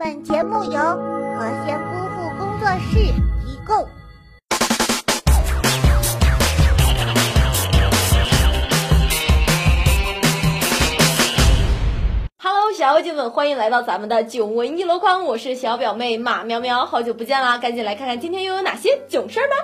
本节目由和仙姑父工作室提供。Hello，小妖精们，欢迎来到咱们的囧闻一箩筐，我是小表妹马喵喵，好久不见啦，赶紧来看看今天又有哪些囧事儿吧。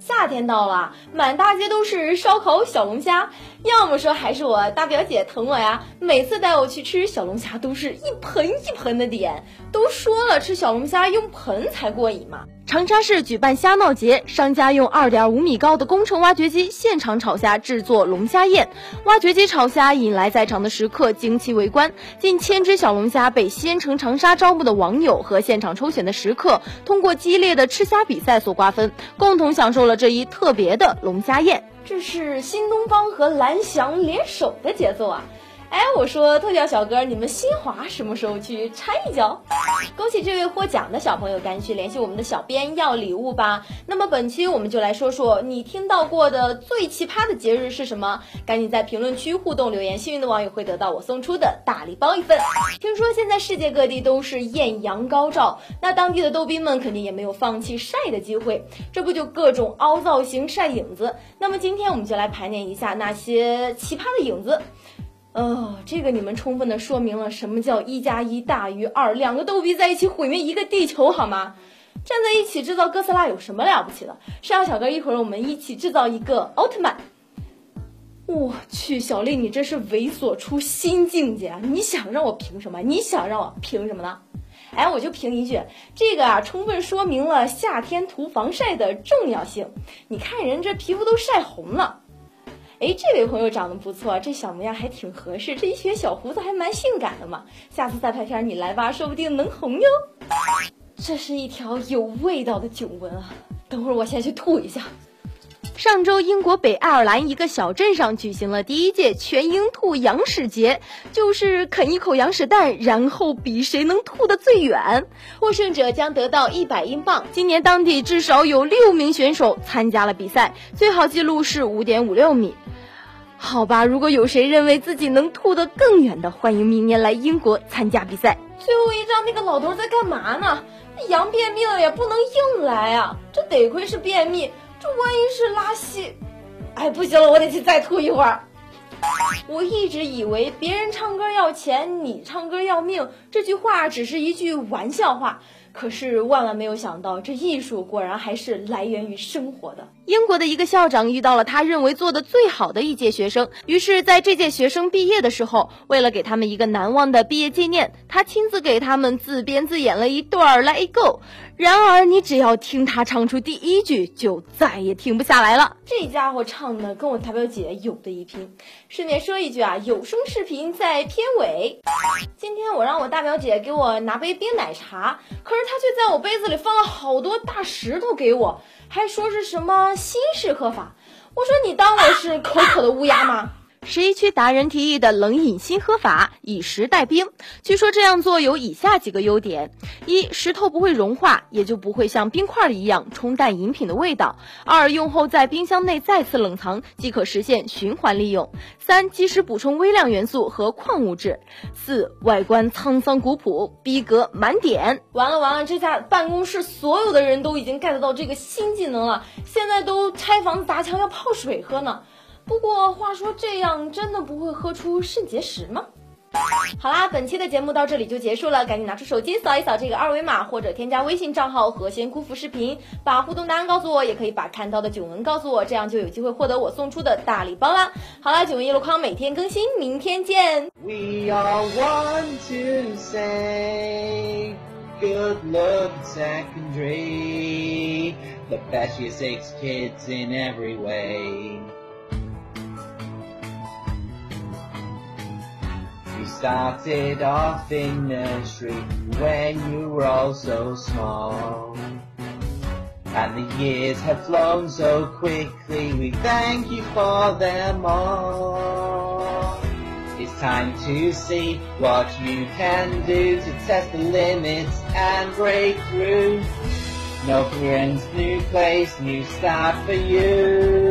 夏天到了，满大街都是烧烤小龙虾，要么说还是我大表姐疼我呀，每次带我去吃小龙虾都是一盆一盆的点，都说了吃小龙虾用盆才过瘾嘛。长沙市举办虾闹节，商家用二点五米高的工程挖掘机现场炒虾，制作龙虾宴。挖掘机炒虾引来在场的食客惊奇围观，近千只小龙虾被西安城长沙招募的网友和现场抽选的食客通过激烈的吃虾比赛所瓜分，共同享受了这一特别的龙虾宴。这是新东方和蓝翔联手的节奏啊！哎，我说特效小哥，你们新华什么时候去掺一脚？恭喜这位获奖的小朋友，赶紧去联系我们的小编要礼物吧。那么本期我们就来说说你听到过的最奇葩的节日是什么？赶紧在评论区互动留言，幸运的网友会得到我送出的大礼包一份。听说现在世界各地都是艳阳高照，那当地的逗逼们肯定也没有放弃晒的机会，这不就各种凹造型晒影子？那么今天我们就来盘点一下那些奇葩的影子。哦，这个你们充分的说明了什么叫一加一大于二，两个逗比在一起毁灭一个地球，好吗？站在一起制造哥斯拉有什么了不起的？山药小哥，一会儿我们一起制造一个奥特曼。我去，小丽，你这是猥琐出新境界啊！你想让我凭什么？你想让我凭什么呢？哎，我就凭一句，这个啊，充分说明了夏天涂防晒的重要性。你看人这皮肤都晒红了。哎，这位朋友长得不错，这小模样还挺合适，这一撇小胡子还蛮性感的嘛。下次再拍片你来吧，说不定能红哟。这是一条有味道的囧文啊！等会儿我先去吐一下。上周，英国北爱尔兰一个小镇上举行了第一届全英吐羊屎节，就是啃一口羊屎蛋，然后比谁能吐得最远。获胜者将得到一百英镑。今年当地至少有六名选手参加了比赛，最好记录是五点五六米。好吧，如果有谁认为自己能吐得更远的，欢迎明年来英国参加比赛。最后一张那个老头在干嘛呢？羊便秘了也不能硬来啊，这得亏是便秘。这万一是拉稀，哎，不行了，我得去再吐一会儿。我一直以为别人唱歌要钱，你唱歌要命，这句话只是一句玩笑话。可是万万没有想到，这艺术果然还是来源于生活的。英国的一个校长遇到了他认为做的最好的一届学生，于是在这届学生毕业的时候，为了给他们一个难忘的毕业纪念，他亲自给他们自编自演了一段《Let It Go》。然而，你只要听他唱出第一句，就再也停不下来了。这家伙唱的跟我大表姐有的一拼。顺便说一句啊，有声视频在片尾。今天我让我大表姐给我拿杯冰奶茶，可是他却在我杯子里放了好多大石头给我，还说是什么新式喝法。我说你当我是口渴的乌鸦吗？十一区达人提议的冷饮新喝法，以石代冰。据说这样做有以下几个优点：一、石头不会融化，也就不会像冰块一样冲淡饮品的味道；二、用后在冰箱内再次冷藏，即可实现循环利用；三、及时补充微量元素和矿物质；四、外观沧桑古朴，逼格满点。完了完了，这下办公室所有的人都已经 get 到这个新技能了，现在都拆房子砸墙要泡水喝呢。不过话说，这样真的不会喝出肾结石吗？好啦，本期的节目到这里就结束了，赶紧拿出手机扫一扫这个二维码，或者添加微信账号“和仙姑父视频”，把互动答案告诉我，也可以把看到的囧文告诉我，这样就有机会获得我送出的大礼包啦。好啦，囧文一箩筐每天更新，明天见。We are one to say good luck secondary, the best year six kids in every way. Started off in nursery when you were all so small. And the years have flown so quickly, we thank you for them all. It's time to see what you can do to test the limits and break through. No friends, new place, new start for you.